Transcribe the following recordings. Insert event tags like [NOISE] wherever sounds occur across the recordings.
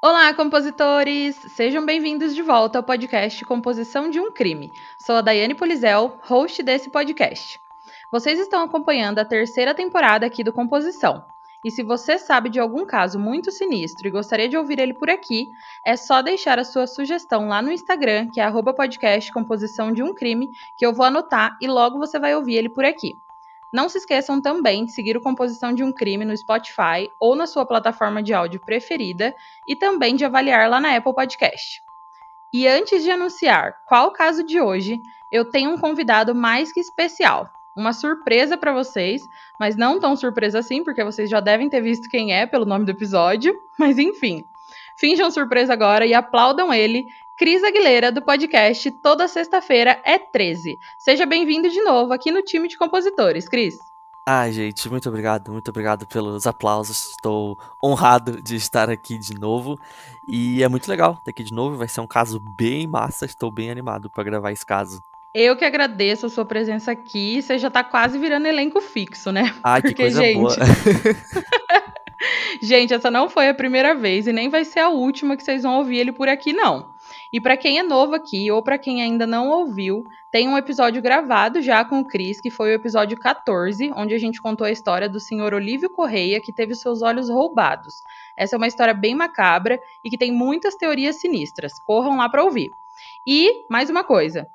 Olá, compositores! Sejam bem-vindos de volta ao podcast Composição de um Crime. Sou a Daiane Polizel, host desse podcast. Vocês estão acompanhando a terceira temporada aqui do Composição. E se você sabe de algum caso muito sinistro e gostaria de ouvir ele por aqui, é só deixar a sua sugestão lá no Instagram, que é podcast Composição de um Crime, que eu vou anotar e logo você vai ouvir ele por aqui. Não se esqueçam também de seguir o Composição de um Crime no Spotify ou na sua plataforma de áudio preferida e também de avaliar lá na Apple Podcast. E antes de anunciar qual o caso de hoje, eu tenho um convidado mais que especial. Uma surpresa para vocês, mas não tão surpresa assim, porque vocês já devem ter visto quem é pelo nome do episódio. Mas enfim, finjam surpresa agora e aplaudam ele, Cris Aguilera, do podcast Toda Sexta-feira é 13. Seja bem-vindo de novo aqui no time de compositores, Cris. Ai, gente, muito obrigado, muito obrigado pelos aplausos. Estou honrado de estar aqui de novo. E é muito legal estar aqui de novo. Vai ser um caso bem massa. Estou bem animado para gravar esse caso. Eu que agradeço a sua presença aqui. Você já tá quase virando elenco fixo, né? Ai, Porque, que coisa gente... boa. [LAUGHS] gente, essa não foi a primeira vez e nem vai ser a última que vocês vão ouvir ele por aqui, não. E para quem é novo aqui ou para quem ainda não ouviu, tem um episódio gravado já com o Cris, que foi o episódio 14, onde a gente contou a história do senhor Olívio Correia, que teve seus olhos roubados. Essa é uma história bem macabra e que tem muitas teorias sinistras. Corram lá para ouvir. E mais uma coisa,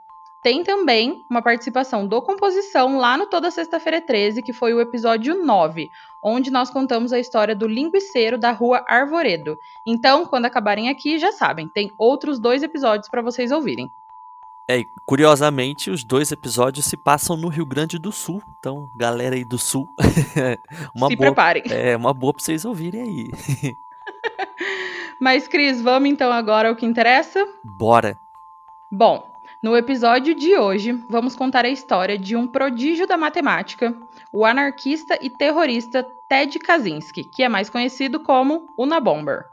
tem também uma participação do Composição lá no Toda Sexta-feira 13, que foi o episódio 9, onde nós contamos a história do linguiceiro da rua Arvoredo. Então, quando acabarem aqui, já sabem, tem outros dois episódios para vocês ouvirem. É, curiosamente, os dois episódios se passam no Rio Grande do Sul. Então, galera aí do Sul, [LAUGHS] uma se boa, preparem. É uma boa para vocês ouvirem aí. [LAUGHS] Mas, Cris, vamos então agora ao que interessa? Bora! Bom, no episódio de hoje, vamos contar a história de um prodígio da matemática, o anarquista e terrorista Ted Kaczynski, que é mais conhecido como Unabomber.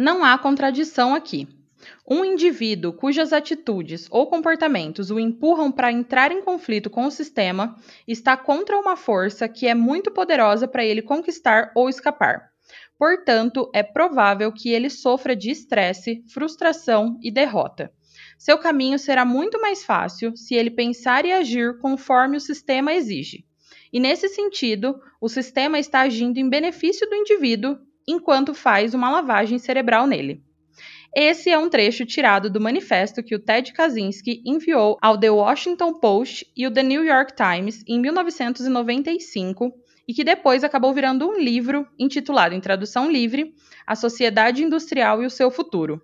Não há contradição aqui. Um indivíduo cujas atitudes ou comportamentos o empurram para entrar em conflito com o sistema está contra uma força que é muito poderosa para ele conquistar ou escapar. Portanto, é provável que ele sofra de estresse, frustração e derrota. Seu caminho será muito mais fácil se ele pensar e agir conforme o sistema exige. E nesse sentido, o sistema está agindo em benefício do indivíduo enquanto faz uma lavagem cerebral nele. Esse é um trecho tirado do manifesto que o Ted Kaczynski enviou ao The Washington Post e o The New York Times em 1995 e que depois acabou virando um livro intitulado em tradução livre A Sociedade Industrial e o Seu Futuro.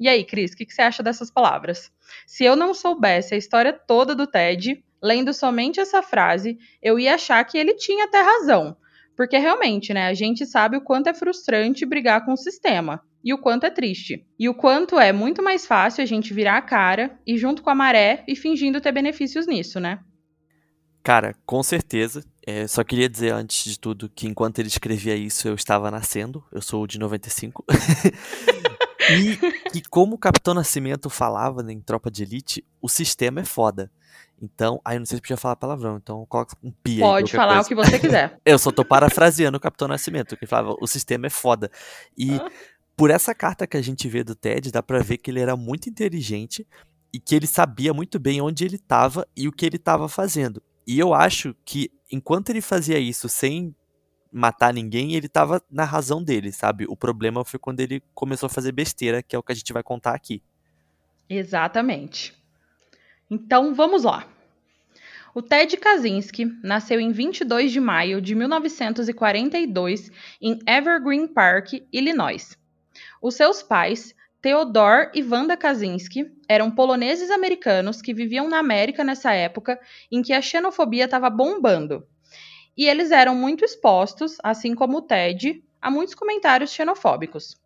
E aí, Cris, o que, que você acha dessas palavras? Se eu não soubesse a história toda do Ted, lendo somente essa frase, eu ia achar que ele tinha até razão, porque realmente, né, a gente sabe o quanto é frustrante brigar com o sistema e o quanto é triste. E o quanto é muito mais fácil a gente virar a cara e junto com a maré e fingindo ter benefícios nisso, né? Cara, com certeza. É, só queria dizer antes de tudo que enquanto ele escrevia isso eu estava nascendo. Eu sou de 95. e que [LAUGHS] como o Capitão Nascimento falava em Tropa de Elite, o sistema é foda. Então, aí não sei se podia falar palavrão, então coloca um pi Pode falar coisa. o que você quiser. [LAUGHS] eu só tô parafraseando o Capitão Nascimento, que falava, o sistema é foda. E ah. por essa carta que a gente vê do Ted, dá pra ver que ele era muito inteligente e que ele sabia muito bem onde ele tava e o que ele tava fazendo. E eu acho que enquanto ele fazia isso sem matar ninguém ele tava na razão dele, sabe? O problema foi quando ele começou a fazer besteira, que é o que a gente vai contar aqui. Exatamente. Então vamos lá. O Ted Kaczynski nasceu em 22 de maio de 1942 em Evergreen Park, Illinois. Os seus pais, Theodore e Wanda Kaczynski, eram poloneses americanos que viviam na América nessa época em que a xenofobia estava bombando. E eles eram muito expostos, assim como o Ted, a muitos comentários xenofóbicos.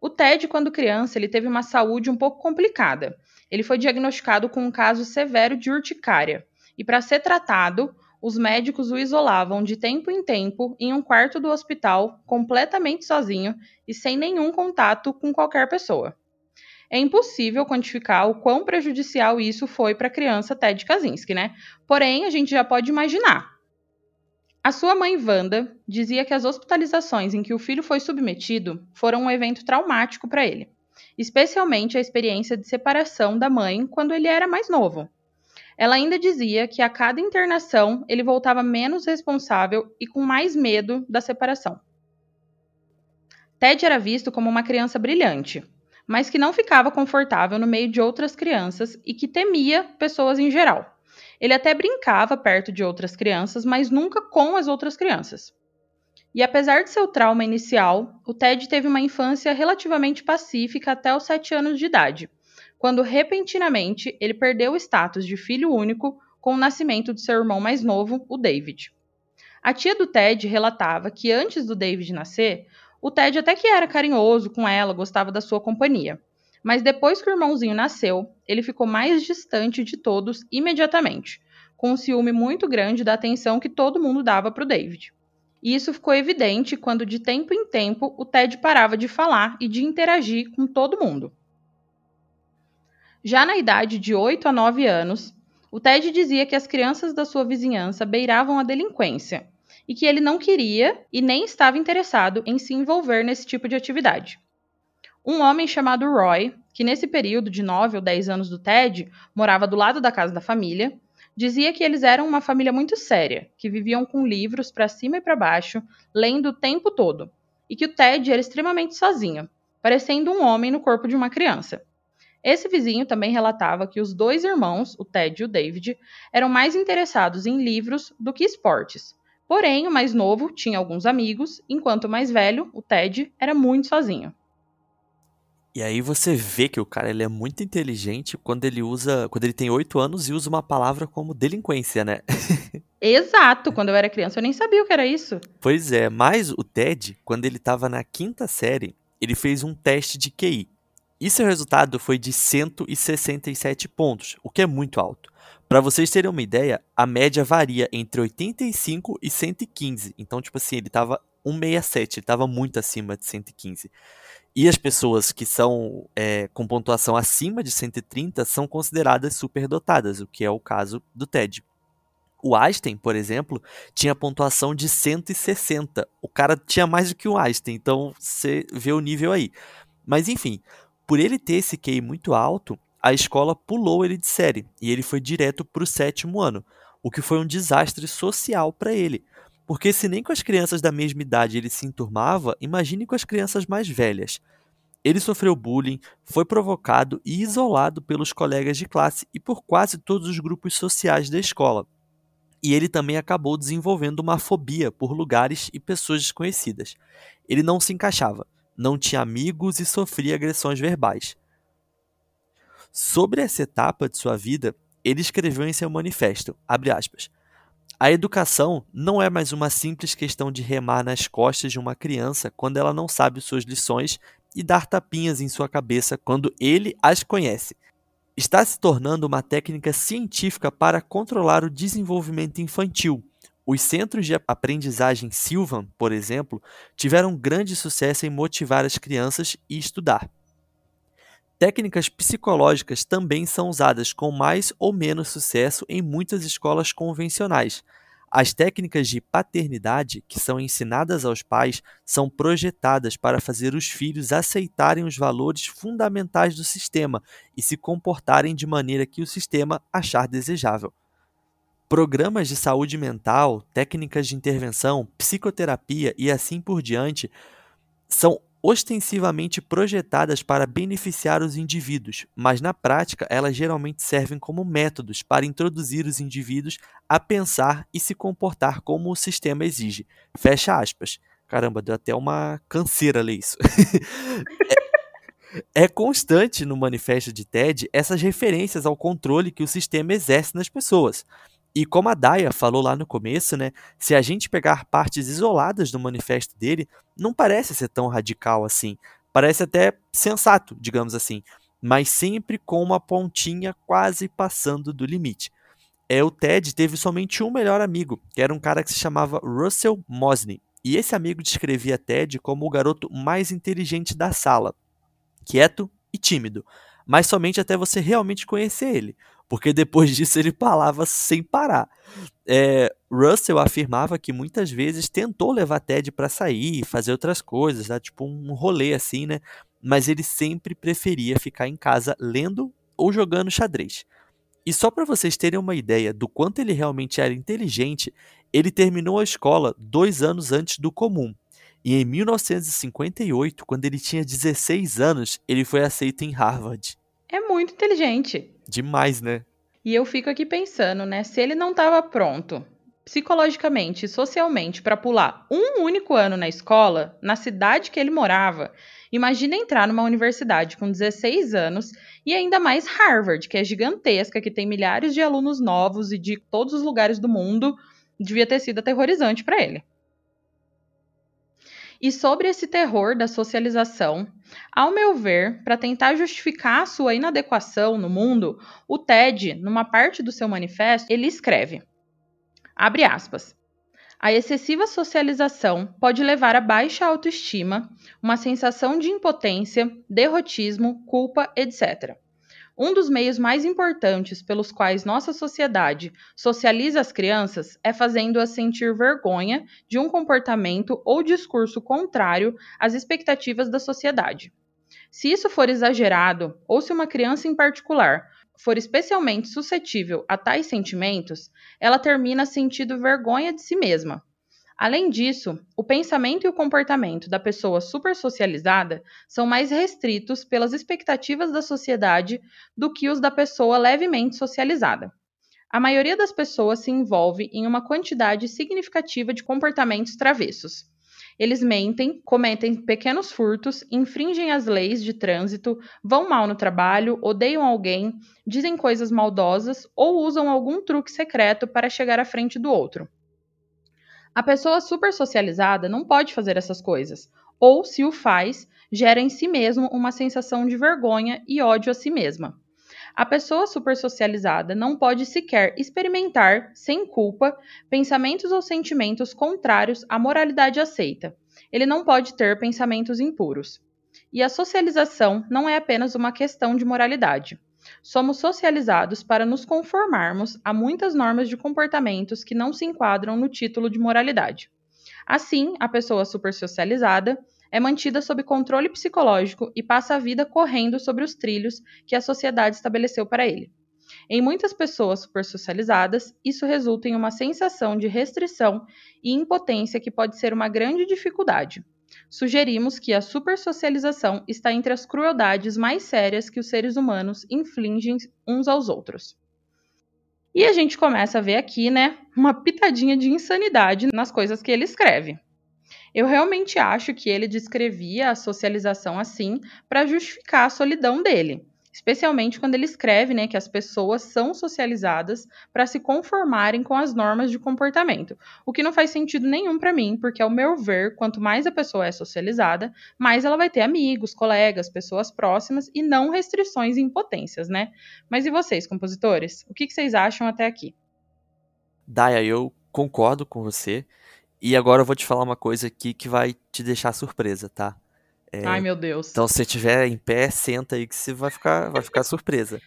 O Ted, quando criança, ele teve uma saúde um pouco complicada. Ele foi diagnosticado com um caso severo de urticária. E para ser tratado, os médicos o isolavam de tempo em tempo em um quarto do hospital, completamente sozinho e sem nenhum contato com qualquer pessoa. É impossível quantificar o quão prejudicial isso foi para a criança Ted Kaczynski, né? Porém, a gente já pode imaginar. A sua mãe Wanda dizia que as hospitalizações em que o filho foi submetido foram um evento traumático para ele, especialmente a experiência de separação da mãe quando ele era mais novo. Ela ainda dizia que a cada internação ele voltava menos responsável e com mais medo da separação. Ted era visto como uma criança brilhante, mas que não ficava confortável no meio de outras crianças e que temia pessoas em geral. Ele até brincava perto de outras crianças, mas nunca com as outras crianças. E apesar de seu trauma inicial, o Ted teve uma infância relativamente pacífica até os 7 anos de idade, quando repentinamente ele perdeu o status de filho único com o nascimento de seu irmão mais novo, o David. A tia do Ted relatava que antes do David nascer, o Ted até que era carinhoso com ela, gostava da sua companhia. Mas depois que o irmãozinho nasceu, ele ficou mais distante de todos imediatamente, com um ciúme muito grande da atenção que todo mundo dava para o David. E isso ficou evidente quando, de tempo em tempo, o Ted parava de falar e de interagir com todo mundo. Já na idade de 8 a 9 anos, o Ted dizia que as crianças da sua vizinhança beiravam a delinquência e que ele não queria e nem estava interessado em se envolver nesse tipo de atividade. Um homem chamado Roy, que nesse período de 9 ou 10 anos do Ted morava do lado da casa da família, dizia que eles eram uma família muito séria, que viviam com livros para cima e para baixo, lendo o tempo todo, e que o Ted era extremamente sozinho, parecendo um homem no corpo de uma criança. Esse vizinho também relatava que os dois irmãos, o Ted e o David, eram mais interessados em livros do que esportes. Porém, o mais novo tinha alguns amigos, enquanto o mais velho, o Ted, era muito sozinho. E aí você vê que o cara ele é muito inteligente quando ele usa, quando ele tem oito anos e usa uma palavra como delinquência, né? [LAUGHS] Exato, quando eu era criança eu nem sabia o que era isso. Pois é, mas o Ted, quando ele estava na quinta série, ele fez um teste de QI. E seu resultado foi de 167 pontos, o que é muito alto. Para vocês terem uma ideia, a média varia entre 85 e 115. Então, tipo assim, ele estava 167, ele estava muito acima de 115. E as pessoas que são é, com pontuação acima de 130 são consideradas superdotadas, o que é o caso do TED. O Einstein, por exemplo, tinha pontuação de 160. O cara tinha mais do que o Einstein, então você vê o nível aí. Mas enfim, por ele ter esse QI muito alto, a escola pulou ele de série e ele foi direto para o sétimo ano, o que foi um desastre social para ele. Porque se nem com as crianças da mesma idade ele se enturmava, imagine com as crianças mais velhas. Ele sofreu bullying, foi provocado e isolado pelos colegas de classe e por quase todos os grupos sociais da escola. E ele também acabou desenvolvendo uma fobia por lugares e pessoas desconhecidas. Ele não se encaixava, não tinha amigos e sofria agressões verbais. Sobre essa etapa de sua vida, ele escreveu em seu manifesto, aspas, a educação não é mais uma simples questão de remar nas costas de uma criança quando ela não sabe suas lições e dar tapinhas em sua cabeça quando ele as conhece. Está se tornando uma técnica científica para controlar o desenvolvimento infantil. Os centros de aprendizagem Silvan, por exemplo, tiveram grande sucesso em motivar as crianças e estudar. Técnicas psicológicas também são usadas com mais ou menos sucesso em muitas escolas convencionais. As técnicas de paternidade que são ensinadas aos pais são projetadas para fazer os filhos aceitarem os valores fundamentais do sistema e se comportarem de maneira que o sistema achar desejável. Programas de saúde mental, técnicas de intervenção, psicoterapia e assim por diante são ostensivamente projetadas para beneficiar os indivíduos, mas na prática elas geralmente servem como métodos para introduzir os indivíduos a pensar e se comportar como o sistema exige. Fecha aspas. Caramba, deu até uma canseira ler isso. [LAUGHS] é, é constante no manifesto de TED essas referências ao controle que o sistema exerce nas pessoas. E como a Daya falou lá no começo, né, se a gente pegar partes isoladas do manifesto dele, não parece ser tão radical assim. Parece até sensato, digamos assim, mas sempre com uma pontinha quase passando do limite. É, o Ted teve somente um melhor amigo, que era um cara que se chamava Russell Mosney. E esse amigo descrevia Ted como o garoto mais inteligente da sala, quieto e tímido, mas somente até você realmente conhecer ele porque depois disso ele falava sem parar. É, Russell afirmava que muitas vezes tentou levar Ted para sair fazer outras coisas, né? tipo um rolê assim, né? Mas ele sempre preferia ficar em casa lendo ou jogando xadrez. E só para vocês terem uma ideia do quanto ele realmente era inteligente, ele terminou a escola dois anos antes do comum. E em 1958, quando ele tinha 16 anos, ele foi aceito em Harvard. É muito inteligente. Demais, né? E eu fico aqui pensando, né? Se ele não estava pronto psicologicamente e socialmente para pular um único ano na escola, na cidade que ele morava, imagina entrar numa universidade com 16 anos e ainda mais Harvard, que é gigantesca, que tem milhares de alunos novos e de todos os lugares do mundo, devia ter sido aterrorizante para ele. E sobre esse terror da socialização, ao meu ver, para tentar justificar a sua inadequação no mundo, o TED, numa parte do seu manifesto, ele escreve: abre aspas. A excessiva socialização pode levar a baixa autoestima, uma sensação de impotência, derrotismo, culpa, etc. Um dos meios mais importantes pelos quais nossa sociedade socializa as crianças é fazendo-as sentir vergonha de um comportamento ou discurso contrário às expectativas da sociedade. Se isso for exagerado, ou se uma criança em particular for especialmente suscetível a tais sentimentos, ela termina sentindo vergonha de si mesma, Além disso, o pensamento e o comportamento da pessoa supersocializada são mais restritos pelas expectativas da sociedade do que os da pessoa levemente socializada. A maioria das pessoas se envolve em uma quantidade significativa de comportamentos travessos. Eles mentem, cometem pequenos furtos, infringem as leis de trânsito, vão mal no trabalho, odeiam alguém, dizem coisas maldosas ou usam algum truque secreto para chegar à frente do outro. A pessoa super socializada não pode fazer essas coisas, ou, se o faz, gera em si mesmo uma sensação de vergonha e ódio a si mesma. A pessoa super socializada não pode sequer experimentar, sem culpa, pensamentos ou sentimentos contrários à moralidade aceita. Ele não pode ter pensamentos impuros. E a socialização não é apenas uma questão de moralidade. Somos socializados para nos conformarmos a muitas normas de comportamentos que não se enquadram no título de moralidade. Assim, a pessoa supersocializada é mantida sob controle psicológico e passa a vida correndo sobre os trilhos que a sociedade estabeleceu para ele. Em muitas pessoas supersocializadas, isso resulta em uma sensação de restrição e impotência que pode ser uma grande dificuldade, Sugerimos que a supersocialização está entre as crueldades mais sérias que os seres humanos infligem uns aos outros. E a gente começa a ver aqui, né, uma pitadinha de insanidade nas coisas que ele escreve. Eu realmente acho que ele descrevia a socialização assim para justificar a solidão dele especialmente quando ele escreve né, que as pessoas são socializadas para se conformarem com as normas de comportamento, o que não faz sentido nenhum para mim, porque ao meu ver, quanto mais a pessoa é socializada, mais ela vai ter amigos, colegas, pessoas próximas e não restrições e impotências, né? Mas e vocês, compositores? O que, que vocês acham até aqui? Daya, eu concordo com você. E agora eu vou te falar uma coisa aqui que vai te deixar surpresa, tá? É, Ai, meu Deus. Então, se você estiver em pé, senta aí que você vai ficar, vai ficar surpresa.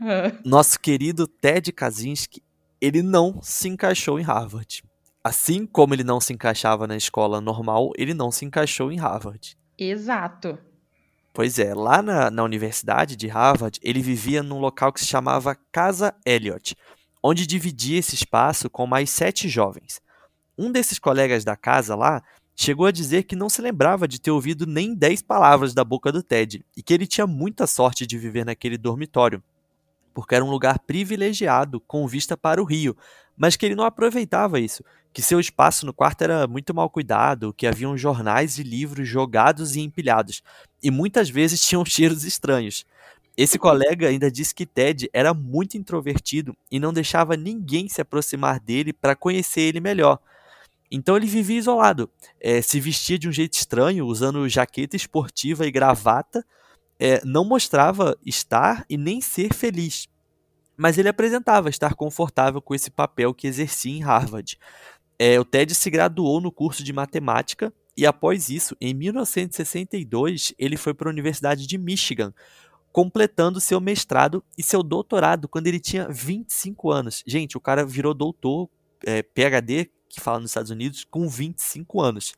[LAUGHS] Nosso querido Ted Kaczynski, ele não se encaixou em Harvard. Assim como ele não se encaixava na escola normal, ele não se encaixou em Harvard. Exato. Pois é, lá na, na Universidade de Harvard, ele vivia num local que se chamava Casa Elliot, onde dividia esse espaço com mais sete jovens. Um desses colegas da casa lá chegou a dizer que não se lembrava de ter ouvido nem dez palavras da boca do Ted e que ele tinha muita sorte de viver naquele dormitório, porque era um lugar privilegiado com vista para o rio, mas que ele não aproveitava isso, que seu espaço no quarto era muito mal cuidado, que haviam jornais e livros jogados e empilhados, e muitas vezes [LAUGHS] tinham cheiros estranhos. Esse colega ainda disse que Ted era muito introvertido e não deixava ninguém se aproximar dele para conhecer ele melhor. Então ele vivia isolado, é, se vestia de um jeito estranho, usando jaqueta esportiva e gravata, é, não mostrava estar e nem ser feliz. Mas ele apresentava estar confortável com esse papel que exercia em Harvard. É, o Ted se graduou no curso de matemática e, após isso, em 1962, ele foi para a Universidade de Michigan, completando seu mestrado e seu doutorado quando ele tinha 25 anos. Gente, o cara virou doutor, é, PhD, que fala nos Estados Unidos, com 25 anos.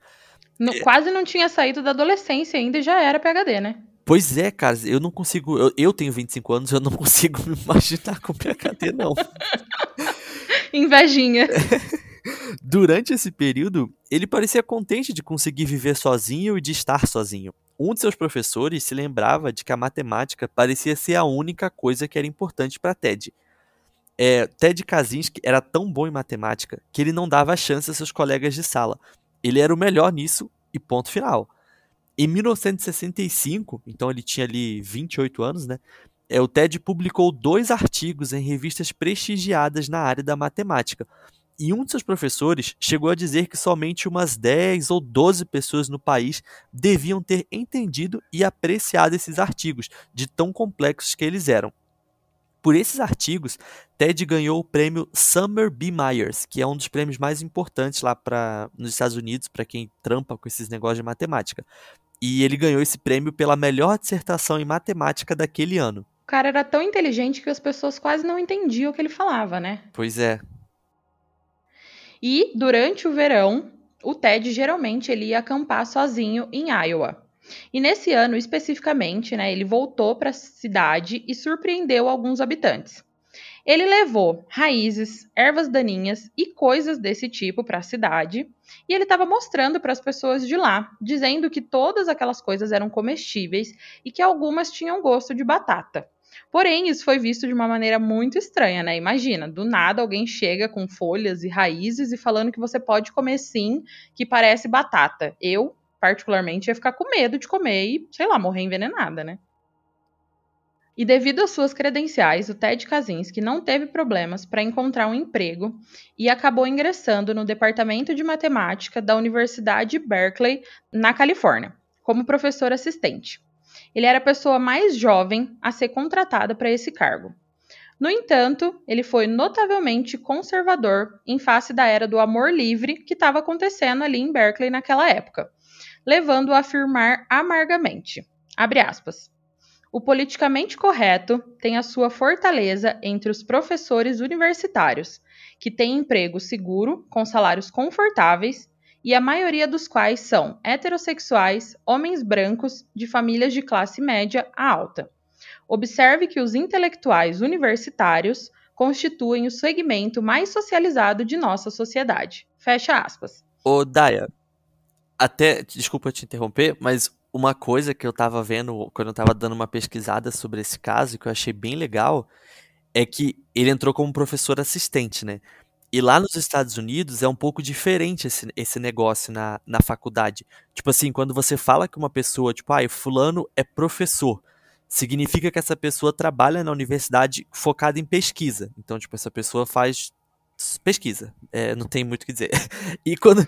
No, é... Quase não tinha saído da adolescência ainda e já era PhD, né? Pois é, cara, eu não consigo. Eu, eu tenho 25 anos, eu não [LAUGHS] consigo me imaginar com PhD, não. [LAUGHS] Invejinha. [LAUGHS] Durante esse período, ele parecia contente de conseguir viver sozinho e de estar sozinho. Um de seus professores se lembrava de que a matemática parecia ser a única coisa que era importante para Ted. É, Ted Kaczynski era tão bom em matemática que ele não dava chance a seus colegas de sala. Ele era o melhor nisso e ponto final. Em 1965, então ele tinha ali 28 anos, né? É, o Ted publicou dois artigos em revistas prestigiadas na área da matemática, e um de seus professores chegou a dizer que somente umas 10 ou 12 pessoas no país deviam ter entendido e apreciado esses artigos, de tão complexos que eles eram. Por esses artigos, Ted ganhou o prêmio Summer B. Myers, que é um dos prêmios mais importantes lá pra, nos Estados Unidos para quem trampa com esses negócios de matemática. E ele ganhou esse prêmio pela melhor dissertação em matemática daquele ano. O cara era tão inteligente que as pessoas quase não entendiam o que ele falava, né? Pois é, e durante o verão, o Ted geralmente ele ia acampar sozinho em Iowa. E nesse ano especificamente, né, ele voltou para a cidade e surpreendeu alguns habitantes. Ele levou raízes, ervas daninhas e coisas desse tipo para a cidade, e ele estava mostrando para as pessoas de lá, dizendo que todas aquelas coisas eram comestíveis e que algumas tinham gosto de batata. Porém, isso foi visto de uma maneira muito estranha, né? Imagina, do nada alguém chega com folhas e raízes e falando que você pode comer sim, que parece batata. Eu, particularmente, ia ficar com medo de comer e, sei lá, morrer envenenada, né? E devido às suas credenciais, o Ted Kaczynski não teve problemas para encontrar um emprego e acabou ingressando no departamento de matemática da Universidade Berkeley, na Califórnia, como professor assistente. Ele era a pessoa mais jovem a ser contratada para esse cargo. No entanto, ele foi notavelmente conservador em face da era do amor livre que estava acontecendo ali em Berkeley naquela época, levando-o a afirmar amargamente, aspas, o politicamente correto tem a sua fortaleza entre os professores universitários, que têm emprego seguro, com salários confortáveis e a maioria dos quais são heterossexuais, homens brancos de famílias de classe média a alta. Observe que os intelectuais universitários constituem o segmento mais socializado de nossa sociedade. Fecha aspas. Ô, Daya, até, desculpa te interromper, mas uma coisa que eu tava vendo quando eu tava dando uma pesquisada sobre esse caso, que eu achei bem legal, é que ele entrou como professor assistente, né? E lá nos Estados Unidos é um pouco diferente esse, esse negócio na, na faculdade. Tipo assim, quando você fala que uma pessoa, tipo, ah, fulano é professor, significa que essa pessoa trabalha na universidade focada em pesquisa. Então, tipo, essa pessoa faz pesquisa. É, não tem muito o que dizer. [LAUGHS] E quando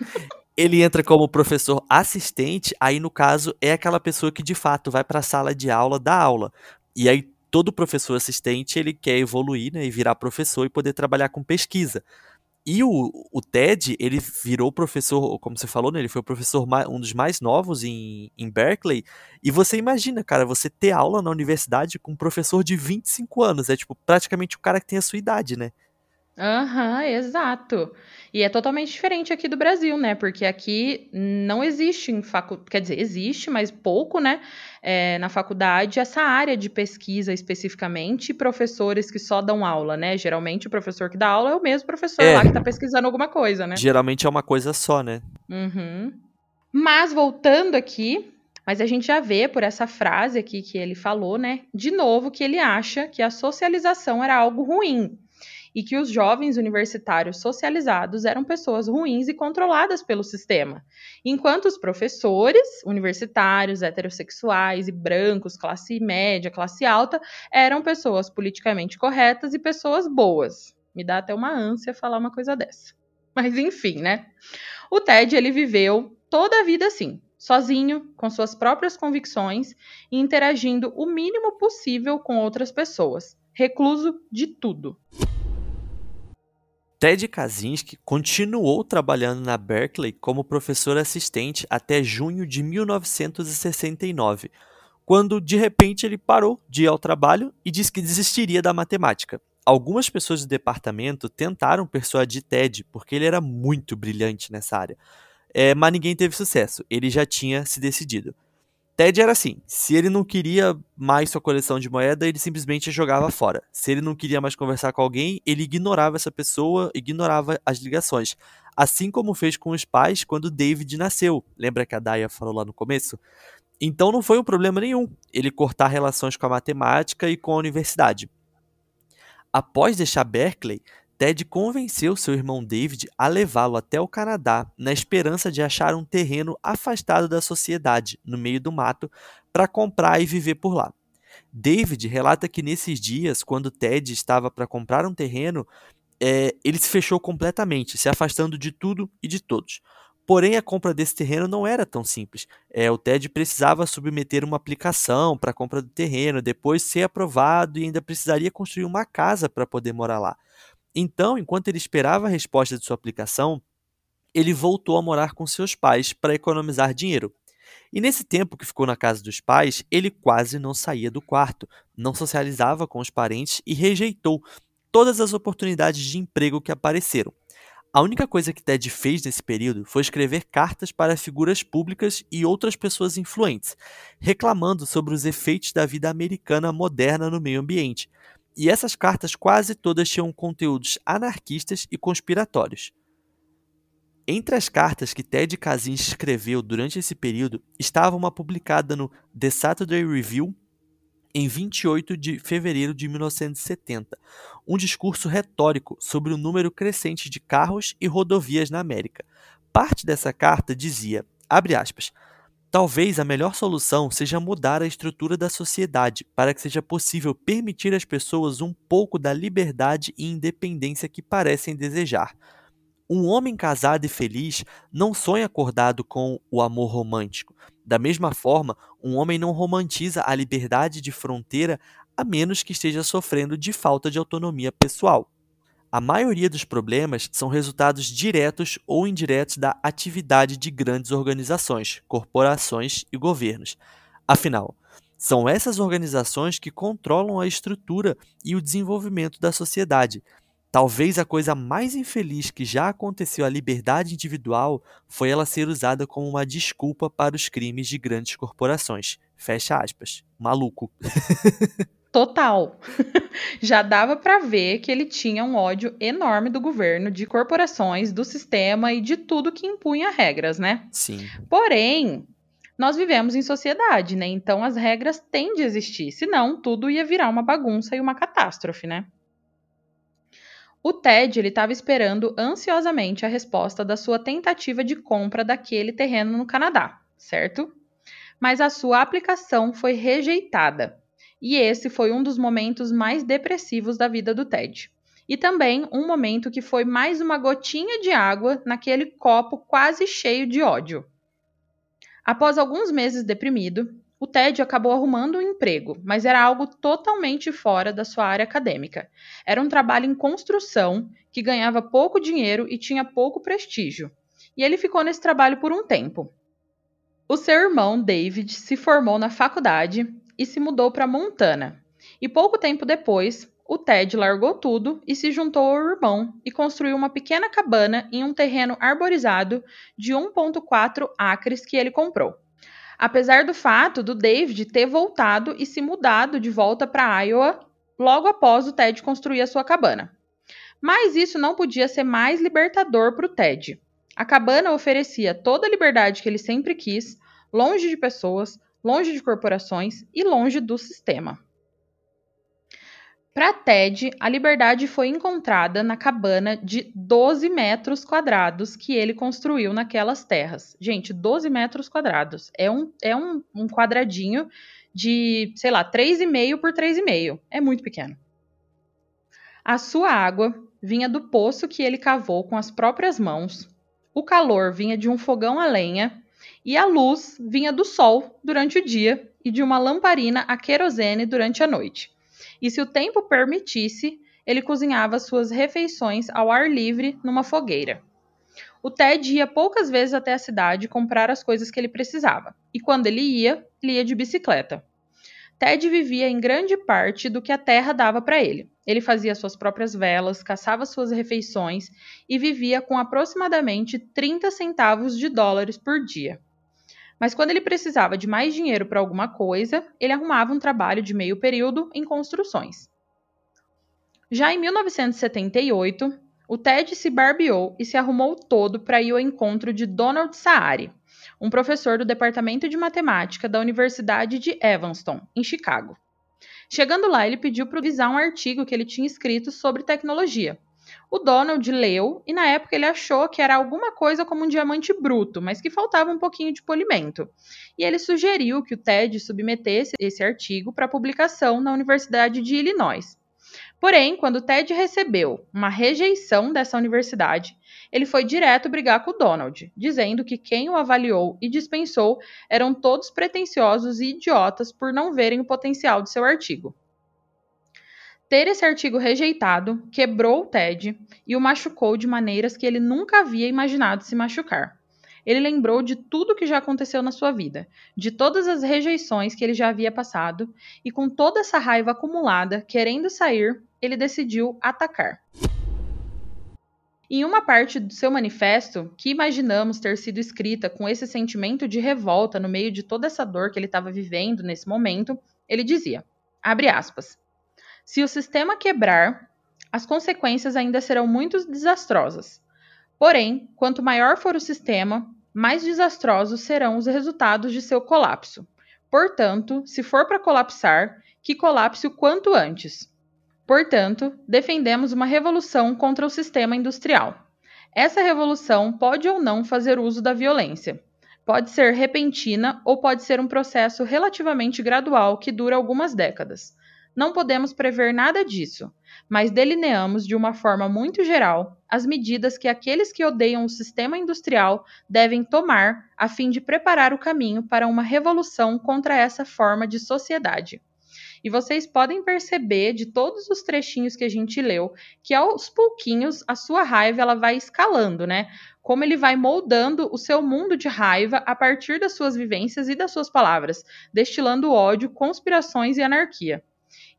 ele entra como professor assistente, aí no caso é aquela pessoa que de fato vai para a sala de aula da aula. E aí todo professor assistente ele quer evoluir né, e virar professor e poder trabalhar com pesquisa. E o, o Ted, ele virou professor, como você falou, né? Ele foi o professor um dos mais novos em, em Berkeley. E você imagina, cara, você ter aula na universidade com um professor de 25 anos. É tipo praticamente o cara que tem a sua idade, né? Aham, exato. E é totalmente diferente aqui do Brasil, né? Porque aqui não existe em facu... quer dizer, existe, mas pouco, né? É, na faculdade, essa área de pesquisa especificamente, professores que só dão aula, né? Geralmente o professor que dá aula é o mesmo professor É. lá que tá pesquisando alguma coisa, né? Geralmente é uma coisa só, né? Uhum. Mas voltando aqui, mas a gente já vê por essa frase aqui que ele falou, né? De novo, que ele acha que a socialização era algo ruim e que os jovens universitários socializados eram pessoas ruins e controladas pelo sistema, enquanto os professores universitários, heterossexuais e brancos, classe média, classe alta, eram pessoas politicamente corretas e pessoas boas. Me dá até uma ânsia falar uma coisa dessa. Mas enfim, né? O Ted ele viveu toda a vida assim, sozinho, com suas próprias convicções e interagindo o mínimo possível com outras pessoas, recluso de tudo. Ted Kaczynski continuou trabalhando na Berkeley como professor assistente até junho de 1969, quando de repente ele parou de ir ao trabalho e disse que desistiria da matemática. Algumas pessoas do departamento tentaram persuadir Ted porque ele era muito brilhante nessa área, é, mas ninguém teve sucesso, ele já tinha se decidido. Ted era assim: se ele não queria mais sua coleção de moeda, ele simplesmente jogava fora. Se ele não queria mais conversar com alguém, ele ignorava essa pessoa, ignorava as ligações. Assim como fez com os pais quando David nasceu. Lembra que a Daya falou lá no começo? Então não foi um problema nenhum ele cortar relações com a matemática e com a universidade. Após deixar Berkeley, Ted convenceu seu irmão David a levá-lo até o Canadá na esperança de achar um terreno afastado da sociedade, no meio do mato, para comprar e viver por lá. David relata que nesses dias, quando Ted estava para comprar um terreno, é, ele se fechou completamente, se afastando de tudo e de todos. Porém, a compra desse terreno não era tão simples. É, o TED precisava submeter uma aplicação para a compra do terreno, depois ser aprovado e ainda precisaria construir uma casa para poder morar lá. Então, enquanto ele esperava a resposta de sua aplicação, ele voltou a morar com seus pais para economizar dinheiro. E nesse tempo que ficou na casa dos pais, ele quase não saía do quarto, não socializava com os parentes e rejeitou todas as oportunidades de emprego que apareceram. A única coisa que Ted fez nesse período foi escrever cartas para figuras públicas e outras pessoas influentes, reclamando sobre os efeitos da vida americana moderna no meio ambiente. E essas cartas quase todas tinham conteúdos anarquistas e conspiratórios. Entre as cartas que Ted Kaczynski escreveu durante esse período estava uma publicada no The Saturday Review em 28 de fevereiro de 1970, um discurso retórico sobre o número crescente de carros e rodovias na América. Parte dessa carta dizia, abre aspas, Talvez a melhor solução seja mudar a estrutura da sociedade para que seja possível permitir às pessoas um pouco da liberdade e independência que parecem desejar. Um homem casado e feliz não sonha acordado com o amor romântico. Da mesma forma, um homem não romantiza a liberdade de fronteira a menos que esteja sofrendo de falta de autonomia pessoal. A maioria dos problemas são resultados diretos ou indiretos da atividade de grandes organizações, corporações e governos. Afinal, são essas organizações que controlam a estrutura e o desenvolvimento da sociedade. Talvez a coisa mais infeliz que já aconteceu à liberdade individual foi ela ser usada como uma desculpa para os crimes de grandes corporações. Fecha aspas. Maluco. [LAUGHS] Total. [LAUGHS] Já dava para ver que ele tinha um ódio enorme do governo, de corporações, do sistema e de tudo que impunha regras, né? Sim. Porém, nós vivemos em sociedade, né? Então as regras têm de existir, senão tudo ia virar uma bagunça e uma catástrofe, né? O Ted ele estava esperando ansiosamente a resposta da sua tentativa de compra daquele terreno no Canadá, certo? Mas a sua aplicação foi rejeitada. E esse foi um dos momentos mais depressivos da vida do Ted. E também um momento que foi mais uma gotinha de água naquele copo quase cheio de ódio. Após alguns meses deprimido, o Ted acabou arrumando um emprego, mas era algo totalmente fora da sua área acadêmica. Era um trabalho em construção que ganhava pouco dinheiro e tinha pouco prestígio. E ele ficou nesse trabalho por um tempo. O seu irmão, David, se formou na faculdade e se mudou para Montana. E pouco tempo depois, o Ted largou tudo e se juntou ao irmão e construiu uma pequena cabana em um terreno arborizado de 1,4 acres que ele comprou. Apesar do fato do David ter voltado e se mudado de volta para Iowa logo após o Ted construir a sua cabana. Mas isso não podia ser mais libertador para o Ted. A cabana oferecia toda a liberdade que ele sempre quis, longe de pessoas, longe de corporações e longe do sistema. Para Ted, a liberdade foi encontrada na cabana de 12 metros quadrados que ele construiu naquelas terras. Gente, 12 metros quadrados. É um, é um, um quadradinho de, sei lá, 3,5 por 3,5. É muito pequeno. A sua água vinha do poço que ele cavou com as próprias mãos. O calor vinha de um fogão a lenha e a luz vinha do sol durante o dia e de uma lamparina a querosene durante a noite e, se o tempo permitisse, ele cozinhava suas refeições ao ar livre numa fogueira. O Ted ia poucas vezes até a cidade comprar as coisas que ele precisava, e quando ele ia, ele ia de bicicleta. Ted vivia em grande parte do que a terra dava para ele. Ele fazia suas próprias velas, caçava suas refeições e vivia com aproximadamente 30 centavos de dólares por dia. Mas quando ele precisava de mais dinheiro para alguma coisa, ele arrumava um trabalho de meio período em construções. Já em 1978, o Ted se barbeou e se arrumou todo para ir ao encontro de Donald Saari, um professor do Departamento de Matemática da Universidade de Evanston, em Chicago. Chegando lá, ele pediu para visar um artigo que ele tinha escrito sobre tecnologia, o Donald leu e na época ele achou que era alguma coisa como um diamante bruto, mas que faltava um pouquinho de polimento. E ele sugeriu que o Ted submetesse esse artigo para publicação na Universidade de Illinois. Porém, quando Ted recebeu uma rejeição dessa universidade, ele foi direto brigar com Donald, dizendo que quem o avaliou e dispensou eram todos pretensiosos e idiotas por não verem o potencial de seu artigo. Ter esse artigo rejeitado quebrou o Ted e o machucou de maneiras que ele nunca havia imaginado se machucar. Ele lembrou de tudo que já aconteceu na sua vida, de todas as rejeições que ele já havia passado, e com toda essa raiva acumulada, querendo sair, ele decidiu atacar. Em uma parte do seu manifesto, que imaginamos ter sido escrita com esse sentimento de revolta no meio de toda essa dor que ele estava vivendo nesse momento, ele dizia: abre aspas. Se o sistema quebrar, as consequências ainda serão muito desastrosas. Porém, quanto maior for o sistema, mais desastrosos serão os resultados de seu colapso. Portanto, se for para colapsar, que colapse o quanto antes. Portanto, defendemos uma revolução contra o sistema industrial. Essa revolução pode ou não fazer uso da violência. Pode ser repentina ou pode ser um processo relativamente gradual que dura algumas décadas. Não podemos prever nada disso, mas delineamos de uma forma muito geral as medidas que aqueles que odeiam o sistema industrial devem tomar a fim de preparar o caminho para uma revolução contra essa forma de sociedade. E vocês podem perceber de todos os trechinhos que a gente leu que aos pouquinhos a sua raiva ela vai escalando, né? Como ele vai moldando o seu mundo de raiva a partir das suas vivências e das suas palavras, destilando ódio, conspirações e anarquia.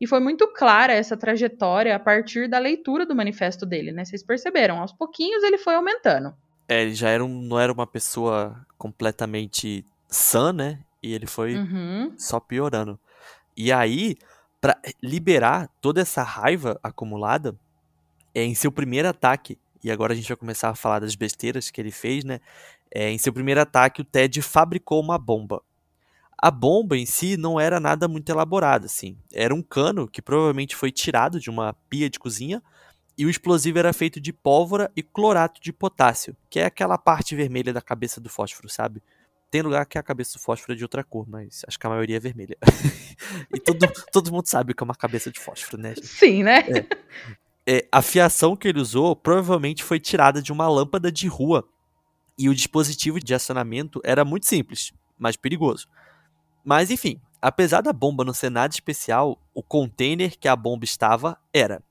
E foi muito clara essa trajetória a partir da leitura do manifesto dele, né? Vocês perceberam, aos pouquinhos ele foi aumentando. É, ele já era um, não era uma pessoa completamente sã, né? E ele foi uhum. só piorando. E aí, para liberar toda essa raiva acumulada, é em seu primeiro ataque, e agora a gente vai começar a falar das besteiras que ele fez, né? É, em seu primeiro ataque, o Ted fabricou uma bomba. A bomba em si não era nada muito elaborada, assim. Era um cano que provavelmente foi tirado de uma pia de cozinha e o explosivo era feito de pólvora e clorato de potássio, que é aquela parte vermelha da cabeça do fósforo, sabe? Tem lugar que a cabeça do fósforo é de outra cor, mas acho que a maioria é vermelha. [LAUGHS] e todo, todo mundo sabe o que é uma cabeça de fósforo, né? Sim, né? É. É, a fiação que ele usou provavelmente foi tirada de uma lâmpada de rua. E o dispositivo de acionamento era muito simples, mas perigoso. Mas enfim, apesar da bomba não ser nada especial, o container que a bomba estava era.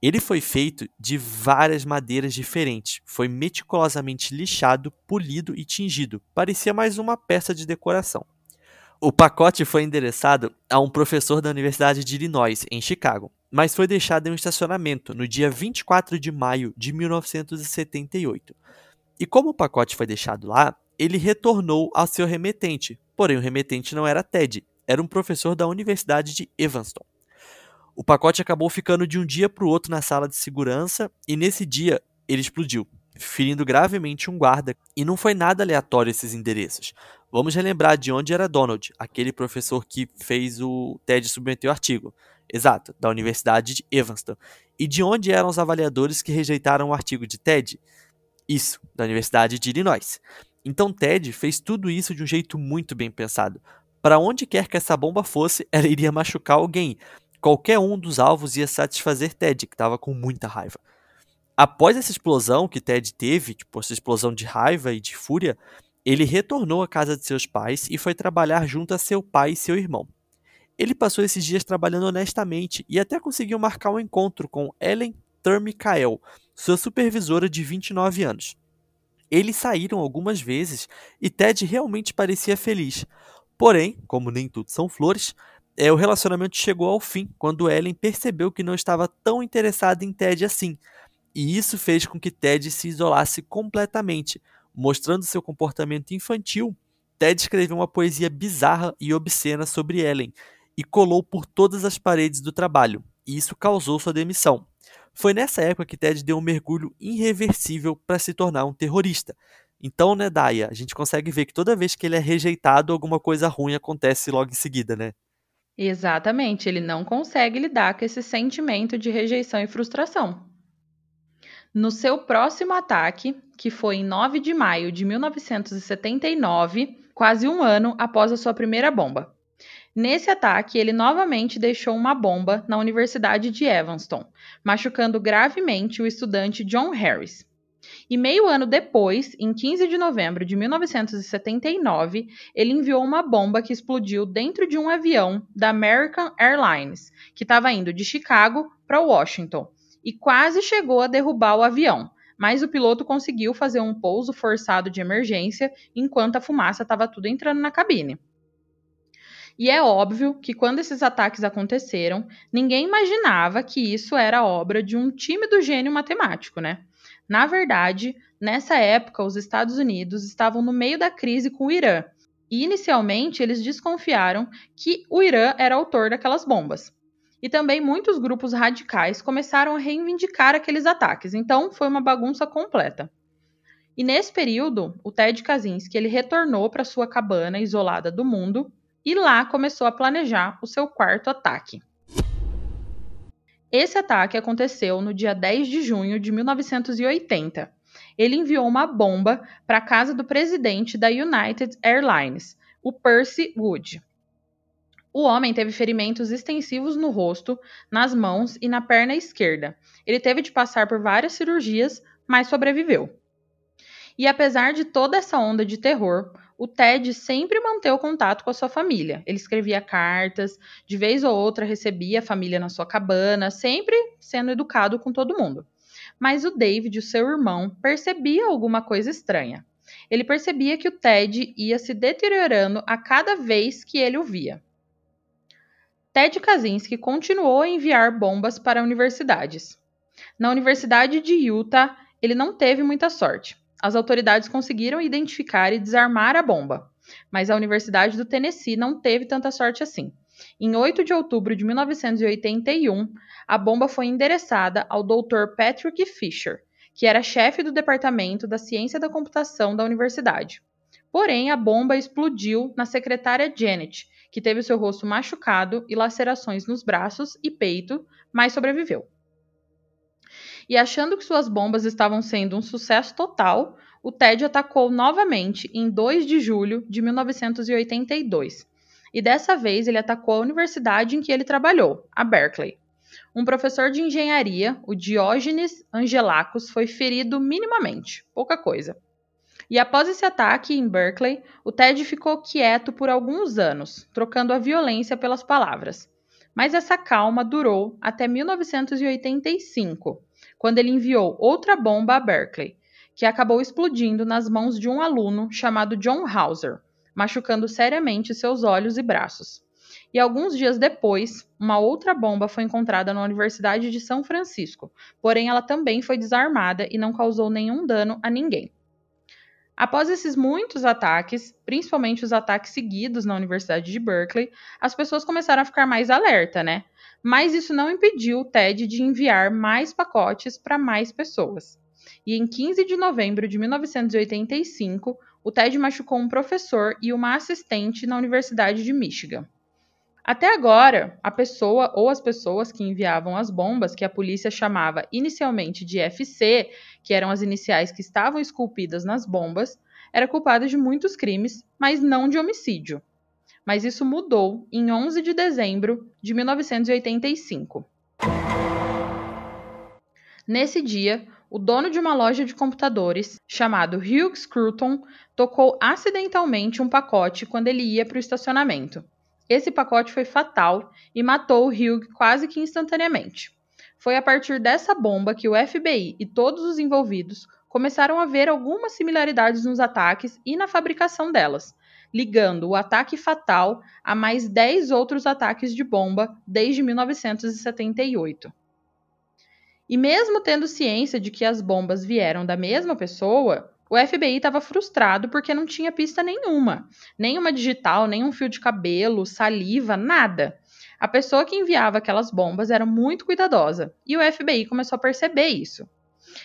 Ele foi feito de várias madeiras diferentes, foi meticulosamente lixado, polido e tingido, parecia mais uma peça de decoração. O pacote foi endereçado a um professor da Universidade de Illinois, em Chicago, mas foi deixado em um estacionamento no dia 24 de maio de 1978. E como o pacote foi deixado lá, ele retornou ao seu remetente. Porém, o remetente não era Ted, era um professor da Universidade de Evanston. O pacote acabou ficando de um dia para o outro na sala de segurança e nesse dia ele explodiu, ferindo gravemente um guarda. E não foi nada aleatório esses endereços. Vamos relembrar de onde era Donald, aquele professor que fez o Ted submeter o artigo. Exato, da Universidade de Evanston. E de onde eram os avaliadores que rejeitaram o artigo de Ted? Isso, da Universidade de Illinois. Então Ted fez tudo isso de um jeito muito bem pensado. Para onde quer que essa bomba fosse, [LAUGHS] ela iria machucar alguém. Qualquer um dos alvos ia satisfazer Ted, que estava com muita raiva. Após essa explosão que Ted teve, tipo, essa explosão de raiva e de fúria, ele retornou à casa de seus pais e foi trabalhar junto a seu pai e seu irmão. Ele passou esses dias trabalhando honestamente e até conseguiu marcar um encontro com Ellen Termichael, sua supervisora de 29 anos. Eles saíram algumas vezes e Ted realmente parecia feliz. Porém, como nem tudo são flores, é, o relacionamento chegou ao fim quando Ellen percebeu que não estava tão interessada em Ted assim. E isso fez com que Ted se isolasse completamente, mostrando seu comportamento infantil. Ted escreveu uma poesia bizarra e obscena sobre Ellen, e colou por todas as paredes do trabalho, e isso causou sua demissão. Foi nessa época que Ted deu um mergulho irreversível para se tornar um terrorista. Então, né, Daya, a gente consegue ver que toda vez que ele é rejeitado, alguma coisa ruim acontece logo em seguida, né? Exatamente, ele não consegue lidar com esse sentimento de rejeição e frustração. No seu próximo ataque, que foi em 9 de maio de 1979, quase um ano após a sua primeira bomba. Nesse ataque, ele novamente deixou uma bomba na Universidade de Evanston, machucando gravemente o estudante John Harris. E meio ano depois, em 15 de novembro de 1979, ele enviou uma bomba que explodiu dentro de um avião da American Airlines, que estava indo de Chicago para Washington, e quase chegou a derrubar o avião, mas o piloto conseguiu fazer um pouso forçado de emergência enquanto a fumaça estava tudo entrando na cabine. E é óbvio que quando esses ataques aconteceram, ninguém imaginava que isso era obra de um tímido gênio matemático, né? Na verdade, nessa época, os Estados Unidos estavam no meio da crise com o Irã. E inicialmente eles desconfiaram que o Irã era autor daquelas bombas. E também muitos grupos radicais começaram a reivindicar aqueles ataques, então foi uma bagunça completa. E nesse período, o Ted Kaczynski ele retornou para sua cabana isolada do mundo e lá começou a planejar o seu quarto ataque. Esse ataque aconteceu no dia 10 de junho de 1980. Ele enviou uma bomba para a casa do presidente da United Airlines, o Percy Wood. O homem teve ferimentos extensivos no rosto, nas mãos e na perna esquerda. Ele teve de passar por várias cirurgias, mas sobreviveu. E apesar de toda essa onda de terror, o Ted sempre manteve contato com a sua família. Ele escrevia cartas, de vez ou outra recebia a família na sua cabana, sempre sendo educado com todo mundo. Mas o David, o seu irmão, percebia alguma coisa estranha. Ele percebia que o Ted ia se deteriorando a cada vez que ele o via. Ted Kaczynski continuou a enviar bombas para universidades. Na Universidade de Utah, ele não teve muita sorte as autoridades conseguiram identificar e desarmar a bomba, mas a Universidade do Tennessee não teve tanta sorte assim. Em 8 de outubro de 1981, a bomba foi endereçada ao Dr. Patrick Fisher, que era chefe do Departamento da Ciência da Computação da universidade. Porém, a bomba explodiu na secretária Janet, que teve seu rosto machucado e lacerações nos braços e peito, mas sobreviveu. E achando que suas bombas estavam sendo um sucesso total, o Ted atacou novamente em 2 de julho de 1982. E dessa vez ele atacou a universidade em que ele trabalhou, a Berkeley. Um professor de engenharia, o Diógenes Angelakos, foi ferido minimamente, pouca coisa. E após esse ataque em Berkeley, o Ted ficou quieto por alguns anos, trocando a violência pelas palavras. Mas essa calma durou até 1985, quando ele enviou outra bomba a Berkeley, que acabou explodindo nas mãos de um aluno chamado John Hauser, machucando seriamente seus olhos e braços. e alguns dias depois, uma outra bomba foi encontrada na Universidade de São Francisco, porém ela também foi desarmada e não causou nenhum dano a ninguém. Após esses muitos ataques, principalmente os ataques seguidos na Universidade de Berkeley, as pessoas começaram a ficar mais alerta, né? Mas isso não impediu o TED de enviar mais pacotes para mais pessoas. E em 15 de novembro de 1985, o TED machucou um professor e uma assistente na Universidade de Michigan. Até agora, a pessoa ou as pessoas que enviavam as bombas, que a polícia chamava inicialmente de FC, que eram as iniciais que estavam esculpidas nas bombas, era culpada de muitos crimes, mas não de homicídio. Mas isso mudou em 11 de dezembro de 1985. Nesse dia, o dono de uma loja de computadores, chamado Hugh Scruton, tocou acidentalmente um pacote quando ele ia para o estacionamento. Esse pacote foi fatal e matou o Hugh quase que instantaneamente. Foi a partir dessa bomba que o FBI e todos os envolvidos começaram a ver algumas similaridades nos ataques e na fabricação delas, ligando o ataque fatal a mais 10 outros ataques de bomba desde 1978. E mesmo tendo ciência de que as bombas vieram da mesma pessoa, o FBI estava frustrado porque não tinha pista nenhuma, nenhuma digital, nenhum fio de cabelo, saliva, nada. A pessoa que enviava aquelas bombas era muito cuidadosa e o FBI começou a perceber isso.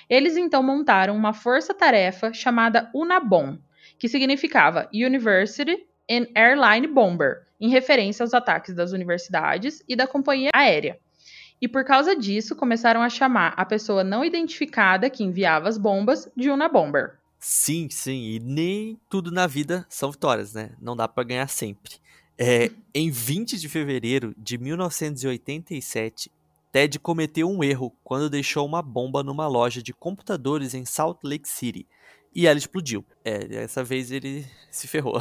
Eles então montaram uma força-tarefa chamada UNABOM, que significava University and Airline Bomber, em referência aos ataques das universidades e da companhia aérea. E por causa disso, começaram a chamar a pessoa não identificada que enviava as bombas de Unabomber. Sim, sim, e nem tudo na vida são vitórias, né? Não dá para ganhar sempre. É, [LAUGHS] em 20 de fevereiro de 1987, Ted cometeu um erro quando deixou uma bomba numa loja de computadores em Salt Lake City e ela explodiu. É, dessa vez ele se ferrou.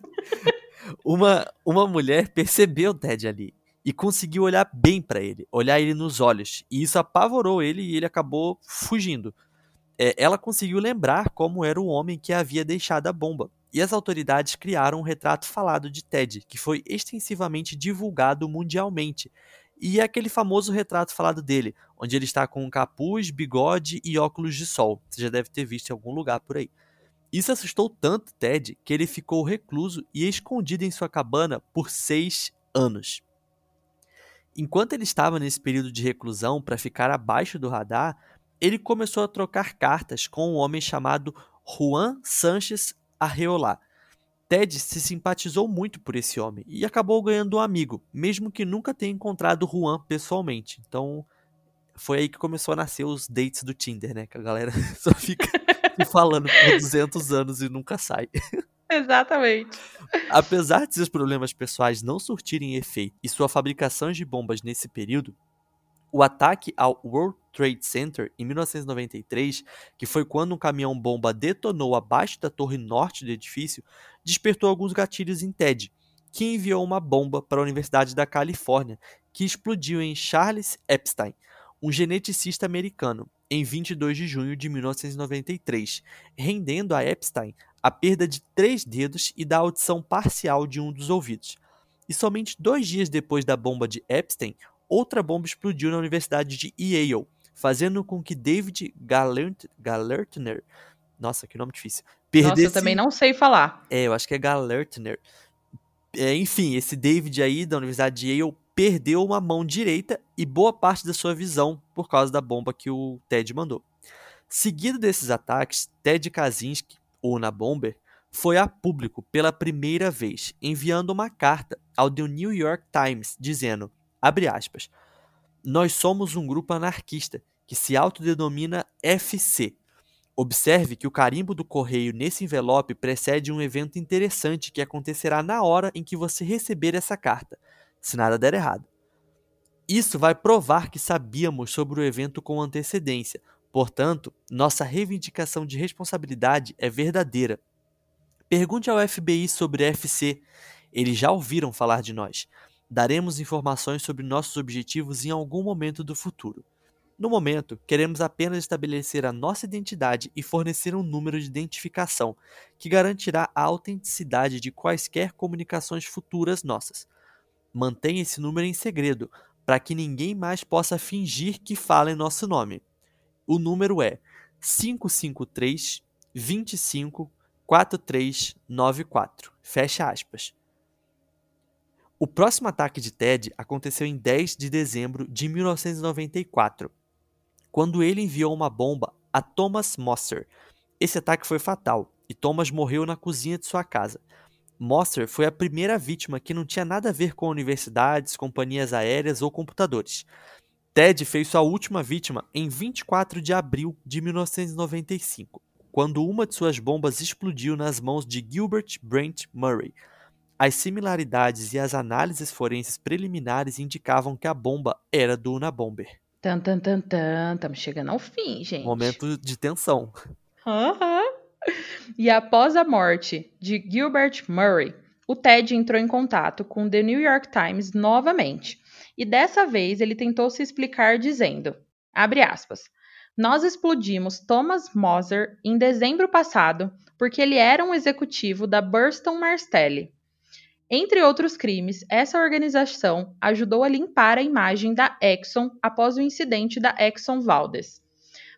[LAUGHS] uma, uma mulher percebeu Ted ali e conseguiu olhar bem para ele, olhar ele nos olhos, e isso apavorou ele e ele acabou fugindo é, ela conseguiu lembrar como era o homem que havia deixado a bomba. E as autoridades criaram um retrato falado de Ted, que foi extensivamente divulgado mundialmente. E é aquele famoso retrato falado dele, onde ele está com um capuz, bigode e óculos de sol. Você já deve ter visto em algum lugar por aí. Isso assustou tanto Ted que ele ficou recluso e escondido em sua cabana por seis anos. Enquanto ele estava nesse período de reclusão para ficar abaixo do radar, ele começou a trocar cartas com um homem chamado Juan Sanches Arreolá. Ted se simpatizou muito por esse homem e acabou ganhando um amigo, mesmo que nunca tenha encontrado Juan pessoalmente. Então, foi aí que começou a nascer os dates do Tinder, né? Que a galera [LAUGHS] só fica falando por 200 anos e nunca sai. [LAUGHS] Exatamente. Apesar de seus problemas pessoais não surtirem efeito e sua fabricação de bombas nesse período, o ataque ao World Trade Center em 1993, que foi quando um caminhão-bomba detonou abaixo da torre norte do edifício, despertou alguns gatilhos em Ted, que enviou uma bomba para a Universidade da Califórnia, que explodiu em Charles Epstein, um geneticista americano, em 22 de junho de 1993, rendendo a Epstein a perda de três dedos e da audição parcial de um dos ouvidos. E somente dois dias depois da bomba de Epstein, outra bomba explodiu na Universidade de Yale, fazendo com que David Galertner, nossa, que nome difícil, perdesse... Nossa, eu também não sei falar. É, eu acho que é Galertner. É, enfim, esse David aí da Universidade de Yale perdeu uma mão direita e boa parte da sua visão por causa da bomba que o Ted mandou. Seguido desses ataques, Ted Kaczynski, ou na Bomber, foi a público pela primeira vez, enviando uma carta ao The New York Times dizendo Abre aspas. Nós somos um grupo anarquista que se autodenomina FC. Observe que o carimbo do correio nesse envelope precede um evento interessante que acontecerá na hora em que você receber essa carta, se nada der errado. Isso vai provar que sabíamos sobre o evento com antecedência, portanto, nossa reivindicação de responsabilidade é verdadeira. Pergunte ao FBI sobre FC, eles já ouviram falar de nós daremos informações sobre nossos objetivos em algum momento do futuro. No momento, queremos apenas estabelecer a nossa identidade e fornecer um número de identificação que garantirá a autenticidade de quaisquer comunicações futuras nossas. Mantenha esse número em segredo, para que ninguém mais possa fingir que fala em nosso nome. O número é 553 25 4394. Fecha aspas. O próximo ataque de Ted aconteceu em 10 de dezembro de 1994, quando ele enviou uma bomba a Thomas Mosser. Esse ataque foi fatal e Thomas morreu na cozinha de sua casa. Mosser foi a primeira vítima que não tinha nada a ver com universidades, companhias aéreas ou computadores. Ted fez sua última vítima em 24 de abril de 1995, quando uma de suas bombas explodiu nas mãos de Gilbert Brent Murray. As similaridades e as análises forenses preliminares indicavam que a bomba era do Unabomber. Tan, tan, tan, tan. Estamos chegando ao fim, gente. Momento de tensão. Aham. E após a morte de Gilbert Murray, o Ted entrou em contato com The New York Times novamente. E dessa vez ele tentou se explicar dizendo, abre aspas, nós explodimos Thomas Moser em dezembro passado porque ele era um executivo da Burston Marstelli. Entre outros crimes, essa organização ajudou a limpar a imagem da Exxon após o incidente da Exxon Valdez.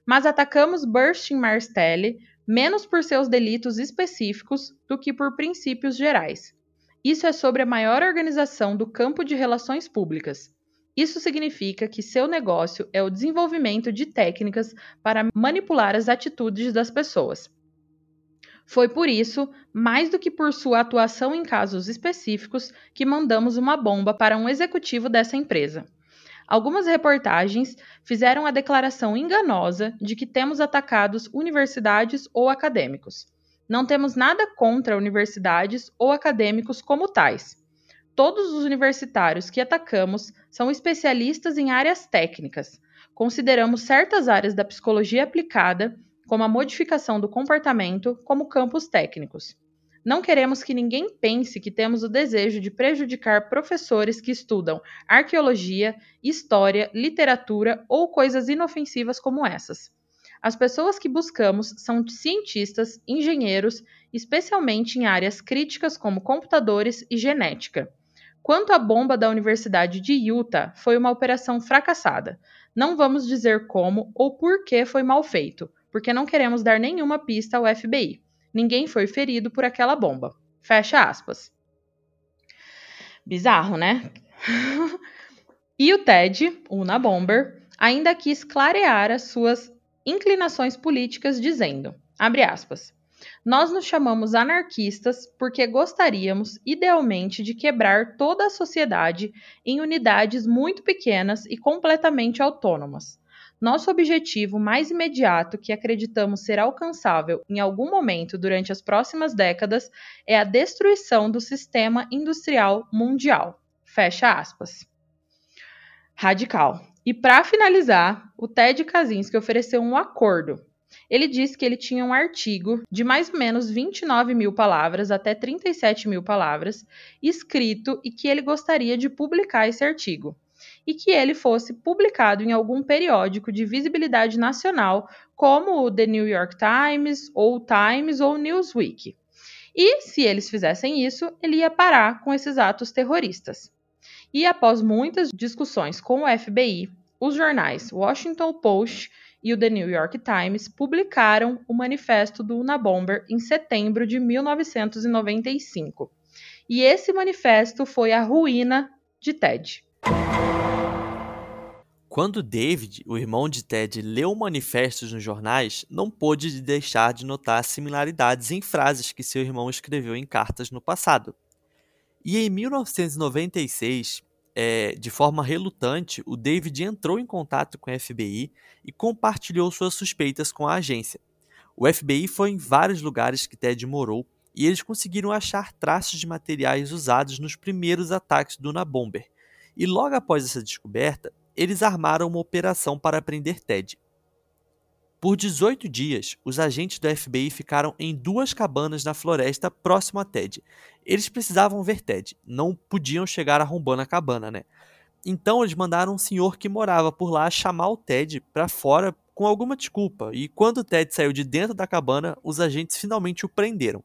Mas atacamos Burston Marstelli menos por seus delitos específicos do que por princípios gerais. Isso é sobre a maior organização do campo de relações públicas. Isso significa que seu negócio é o desenvolvimento de técnicas para manipular as atitudes das pessoas. Foi por isso, mais do que por sua atuação em casos específicos, que mandamos uma bomba para um executivo dessa empresa. Algumas reportagens fizeram a declaração enganosa de que temos atacados universidades ou acadêmicos. Não temos nada contra universidades ou acadêmicos como tais. Todos os universitários que atacamos são especialistas em áreas técnicas. Consideramos certas áreas da psicologia aplicada, como a modificação do comportamento, como campos técnicos. Não queremos que ninguém pense que temos o desejo de prejudicar professores que estudam arqueologia, história, literatura ou coisas inofensivas como essas. As pessoas que buscamos são cientistas, engenheiros, especialmente em áreas críticas como computadores e genética. Quanto à bomba da Universidade de Utah, foi uma operação fracassada. Não vamos dizer como ou por que foi mal feito, porque não queremos dar nenhuma pista ao FBI. Ninguém foi ferido por aquela bomba. Fecha aspas. Bizarro, né? [LAUGHS] e o Ted, o Una Bomber, ainda quis clarear as suas inclinações políticas, dizendo, abre aspas, nós nos chamamos anarquistas porque gostaríamos, idealmente, de quebrar toda a sociedade em unidades muito pequenas e completamente autônomas. Nosso objetivo mais imediato, que acreditamos ser alcançável em algum momento durante as próximas décadas, é a destruição do sistema industrial mundial. Fecha aspas. Radical. E para finalizar, o Ted Kaczynski ofereceu um acordo. Ele disse que ele tinha um artigo de mais ou menos 29 mil palavras até 37 mil palavras escrito e que ele gostaria de publicar esse artigo e que ele fosse publicado em algum periódico de visibilidade nacional, como o The New York Times, ou Times ou Newsweek. E, se eles fizessem isso, ele ia parar com esses atos terroristas. E após muitas discussões com o FBI, os jornais Washington Post e o The New York Times publicaram o manifesto do Unabomber em setembro de 1995. E esse manifesto foi a ruína de Ted. Quando David, o irmão de Ted, leu manifestos nos jornais, não pôde deixar de notar similaridades em frases que seu irmão escreveu em cartas no passado. E em 1996, é, de forma relutante, o David entrou em contato com a FBI e compartilhou suas suspeitas com a agência. O FBI foi em vários lugares que Ted morou e eles conseguiram achar traços de materiais usados nos primeiros ataques do Unabomber. E logo após essa descoberta, eles armaram uma operação para prender Ted. Por 18 dias, os agentes do FBI ficaram em duas cabanas na floresta próximo a Ted. Eles precisavam ver Ted, não podiam chegar arrombando a cabana, né? Então eles mandaram um senhor que morava por lá chamar o Ted para fora com alguma desculpa, e quando Ted saiu de dentro da cabana, os agentes finalmente o prenderam.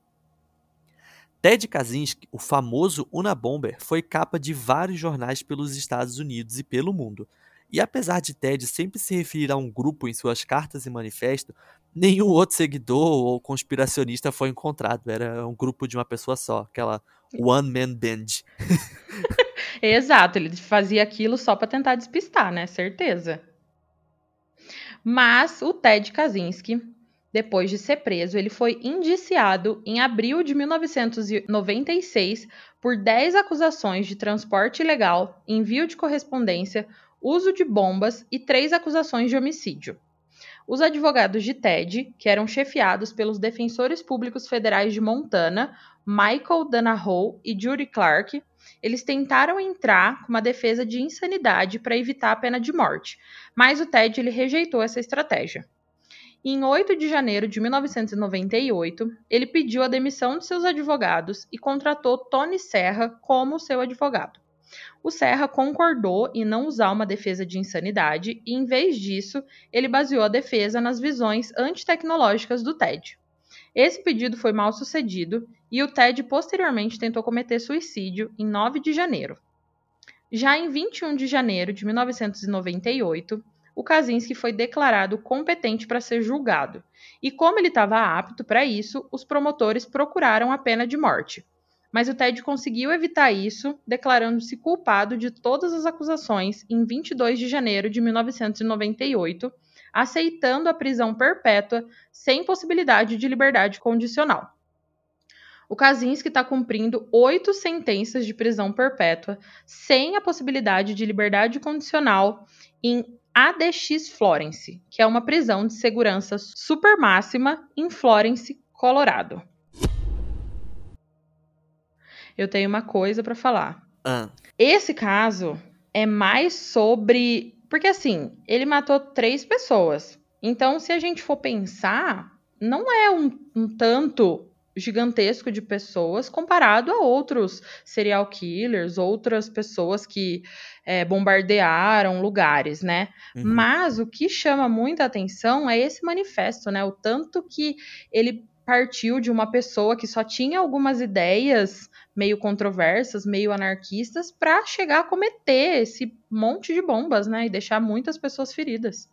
Ted Kaczynski, o famoso Unabomber, foi capa de vários jornais pelos Estados Unidos e pelo mundo. E apesar de Ted sempre se referir a um grupo em suas cartas e manifesto, nenhum outro seguidor ou conspiracionista foi encontrado. Era um grupo de uma pessoa só, aquela one man band. [LAUGHS] Exato, ele fazia aquilo só para tentar despistar, né? Certeza. Mas o Ted Kaczynski, depois de ser preso, ele foi indiciado em abril de 1996 por 10 acusações de transporte ilegal, envio de correspondência, uso de bombas e três acusações de homicídio. Os advogados de Ted, que eram chefiados pelos defensores públicos federais de Montana, Michael Danahoe e Judy Clark, eles tentaram entrar com uma defesa de insanidade para evitar a pena de morte, mas o Ted ele rejeitou essa estratégia. Em 8 de janeiro de 1998, ele pediu a demissão de seus advogados e contratou Tony Serra como seu advogado. O Serra concordou em não usar uma defesa de insanidade e, em vez disso, ele baseou a defesa nas visões antitecnológicas do Ted. Esse pedido foi mal sucedido e o Ted posteriormente tentou cometer suicídio em 9 de janeiro. Já em 21 de janeiro de 1998, o Kaczynski foi declarado competente para ser julgado, e como ele estava apto para isso, os promotores procuraram a pena de morte mas o Ted conseguiu evitar isso, declarando-se culpado de todas as acusações em 22 de janeiro de 1998, aceitando a prisão perpétua sem possibilidade de liberdade condicional. O Kaczynski está cumprindo oito sentenças de prisão perpétua sem a possibilidade de liberdade condicional em ADX Florence, que é uma prisão de segurança super máxima em Florence, Colorado eu tenho uma coisa para falar. Ah. Esse caso é mais sobre. Porque assim, ele matou três pessoas. Então, se a gente for pensar, não é um, um tanto gigantesco de pessoas comparado a outros serial killers, outras pessoas que é, bombardearam lugares, né? Uhum. Mas o que chama muita atenção é esse manifesto, né? O tanto que ele partiu de uma pessoa que só tinha algumas ideias meio controversas, meio anarquistas, para chegar a cometer esse monte de bombas, né? E deixar muitas pessoas feridas.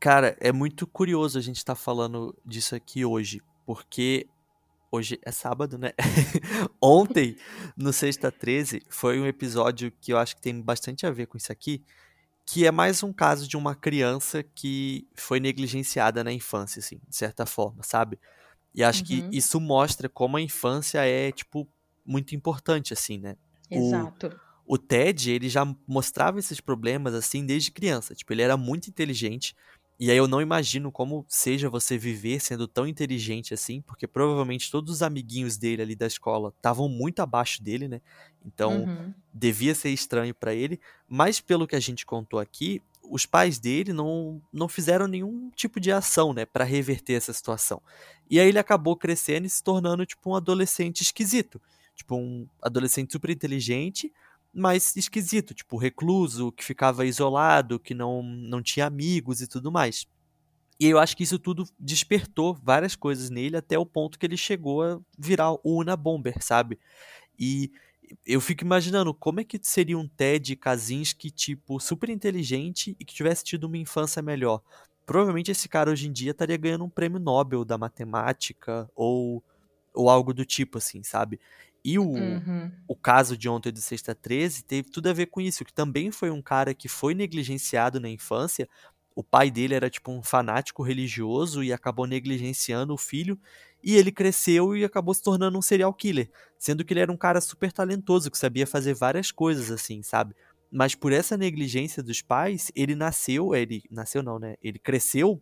Cara, é muito curioso a gente estar tá falando disso aqui hoje, porque hoje é sábado, né? [LAUGHS] Ontem, no Sexta 13, foi um episódio que eu acho que tem bastante a ver com isso aqui, que é mais um caso de uma criança que foi negligenciada na infância, assim, de certa forma, sabe? E acho uhum. que isso mostra como a infância é, tipo, muito importante, assim, né? Exato. O, o Ted, ele já mostrava esses problemas, assim, desde criança. Tipo, ele era muito inteligente. E aí eu não imagino como seja você viver sendo tão inteligente assim, porque provavelmente todos os amiguinhos dele ali da escola estavam muito abaixo dele, né? Então uhum. devia ser estranho para ele. Mas pelo que a gente contou aqui, os pais dele não, não fizeram nenhum tipo de ação, né, para reverter essa situação. E aí ele acabou crescendo e se tornando tipo um adolescente esquisito. Tipo, um adolescente super inteligente, mas esquisito, tipo, recluso, que ficava isolado, que não, não tinha amigos e tudo mais. E eu acho que isso tudo despertou várias coisas nele até o ponto que ele chegou a virar o Una Bomber, sabe? E eu fico imaginando como é que seria um Ted Kaczynski, tipo, super inteligente e que tivesse tido uma infância melhor. Provavelmente esse cara hoje em dia estaria ganhando um prêmio Nobel da matemática ou, ou algo do tipo, assim, sabe? E o, uhum. o caso de ontem do Sexta 13 teve tudo a ver com isso, que também foi um cara que foi negligenciado na infância. O pai dele era tipo um fanático religioso e acabou negligenciando o filho. E ele cresceu e acabou se tornando um serial killer. Sendo que ele era um cara super talentoso, que sabia fazer várias coisas assim, sabe? Mas por essa negligência dos pais, ele nasceu. Ele nasceu não, né? Ele cresceu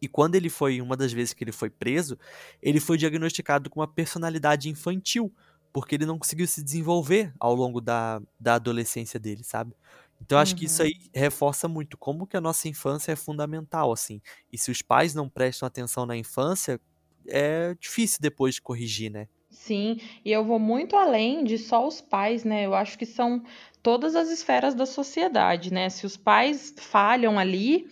e quando ele foi, uma das vezes que ele foi preso, ele foi diagnosticado com uma personalidade infantil porque ele não conseguiu se desenvolver ao longo da, da adolescência dele, sabe? Então acho uhum. que isso aí uhum. reforça muito como que a nossa infância é fundamental, assim. E se os pais não prestam atenção na infância, é difícil depois de corrigir, né? Sim, e eu vou muito além de só os pais, né? Eu acho que são todas as esferas da sociedade, né? Se os pais falham ali,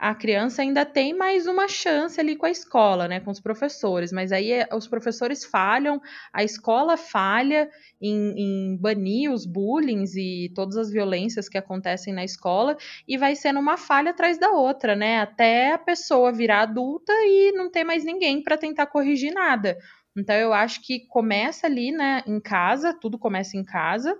a criança ainda tem mais uma chance ali com a escola, né, com os professores, mas aí é, os professores falham, a escola falha em, em banir os bullying e todas as violências que acontecem na escola e vai sendo uma falha atrás da outra, né, até a pessoa virar adulta e não ter mais ninguém para tentar corrigir nada. Então eu acho que começa ali, né, em casa, tudo começa em casa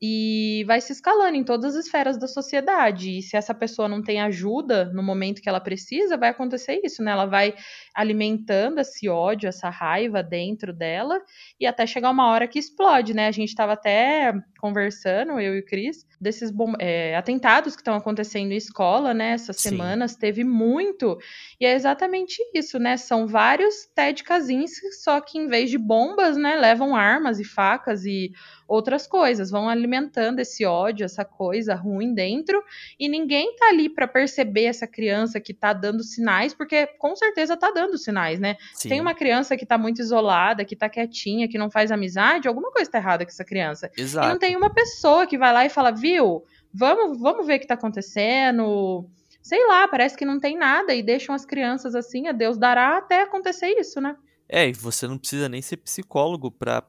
e vai se escalando em todas as esferas da sociedade. E se essa pessoa não tem ajuda no momento que ela precisa, vai acontecer isso, né? Ela vai alimentando esse ódio, essa raiva dentro dela e até chegar uma hora que explode, né? A gente estava até conversando, eu e o Cris, desses é, atentados que estão acontecendo em escola, né? Essas Sim. semanas teve muito. E é exatamente isso, né? São vários Ted Kaczynski, só que em vez de bombas, né, levam armas e facas e outras coisas, vão alimentando esse ódio, essa coisa ruim dentro, e ninguém tá ali para perceber essa criança que tá dando sinais, porque com certeza tá dando sinais, né? Sim. Tem uma criança que tá muito isolada, que tá quietinha, que não faz amizade, alguma coisa tá errada com essa criança. Exato. E não tem uma pessoa que vai lá e fala, viu, vamos, vamos ver o que tá acontecendo. Sei lá, parece que não tem nada e deixam as crianças assim, a Deus dará até acontecer isso, né? É, e você não precisa nem ser psicólogo para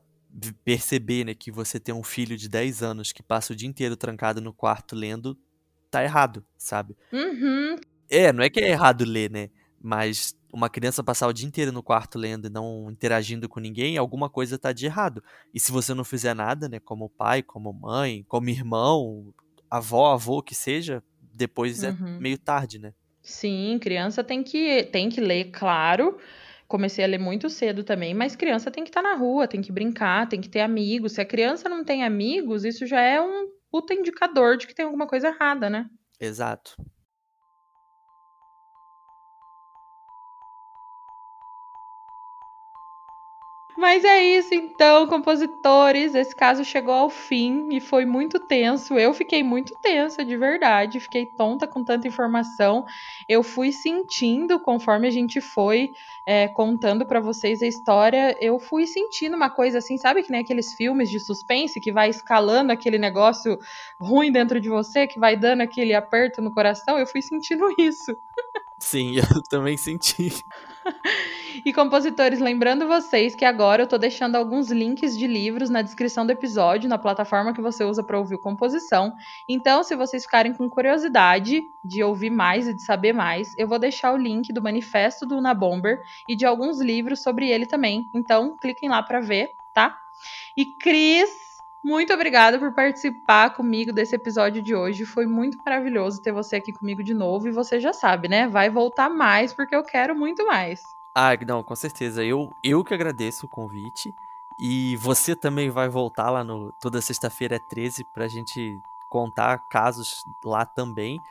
perceber, né, que você tem um filho de 10 anos que passa o dia inteiro trancado no quarto lendo, tá errado, sabe? Uhum. É, não é que é errado ler, né? Mas uma criança passar o dia inteiro no quarto lendo e não interagindo com ninguém, alguma coisa tá de errado. E se você não fizer nada, né, como pai, como mãe, como irmão, avó, avô, que seja, depois é uhum. é meio tarde, né? Sim, criança tem que, tem que ler, claro. Comecei a ler muito cedo também, mas criança tem que estar tá na rua, tem que brincar, tem que ter amigos. Se a criança não tem amigos, isso já é um puta indicador de que tem alguma coisa errada, né? Exato. Mas é isso então, compositores. Esse caso chegou ao fim e foi muito tenso. Eu fiquei muito tensa, de verdade. Fiquei tonta com tanta informação. Eu fui sentindo, conforme a gente foi é, contando para vocês a história, eu fui sentindo uma coisa assim, sabe que nem aqueles filmes de suspense que vai escalando aquele negócio ruim dentro de você, que vai dando aquele aperto no coração. Eu fui sentindo [LAUGHS] isso. Sim, [LAUGHS] eu também senti. e compositores, lembrando vocês que agora eu tô deixando alguns links de livros na descrição do episódio, na plataforma que você usa para ouvir composição. Então, se vocês ficarem com curiosidade de ouvir mais e de saber mais, eu vou deixar o link do manifesto do Una Bomber e de alguns livros sobre ele também. Então, cliquem lá para ver, tá? E Cris, muito obrigada por participar comigo desse episódio de hoje. Foi muito maravilhoso ter você aqui comigo de novo. E você já sabe, né? Vai voltar mais porque eu quero muito mais. Ah, não, com certeza. Eu, eu que agradeço o convite. E você também vai voltar lá no. Toda sexta-feira é 13 pra gente contar casos lá também.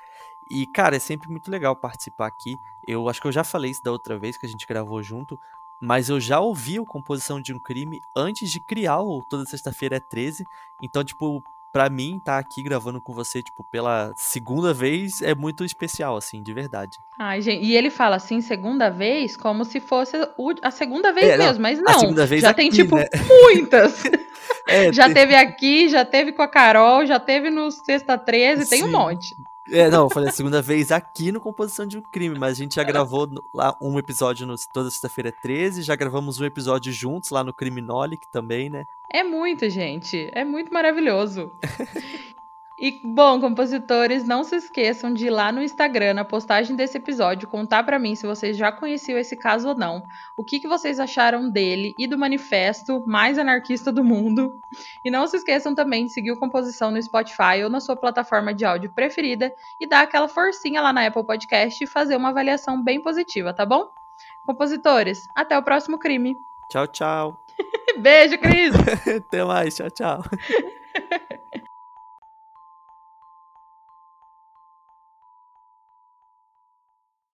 E, cara, é sempre muito legal participar aqui. Eu acho que eu já falei isso da outra vez que a gente gravou junto mas eu já ouvi o Composição de um Crime antes de criar o Toda Sexta-feira é 13. Então, tipo, pra mim, tá aqui gravando com você, tipo, pela segunda vez é muito especial, assim, de verdade. Ai, gente, e ele fala assim, segunda vez, como se fosse a segunda vez é, mesmo, mas não. já aqui, tem, tipo, né? muitas. [LAUGHS] é, já tem... teve aqui, já teve com a Carol, já teve no Sexta 13, Sim. tem um monte. É, não, eu falei a segunda vez aqui no Composição de um Crime, mas a gente já gravou lá um episódio no, toda sexta-feira 13, já gravamos um episódio juntos lá no Criminolic também, né? É muito, gente. É muito maravilhoso. [LAUGHS] E, bom, compositores, não se esqueçam de ir lá no Instagram, na postagem desse episódio, contar para mim se vocês já conheciam esse caso ou não, o que, que vocês acharam dele e do manifesto mais anarquista do mundo. E não se esqueçam também de seguir o Composição no Spotify ou na sua plataforma de áudio preferida e dar aquela forcinha lá na Apple Podcast e fazer uma avaliação bem positiva, tá bom? Compositores, até o próximo crime. Tchau, tchau. [LAUGHS] Beijo, Cris. [LAUGHS] Até mais, tchau, tchau. [LAUGHS]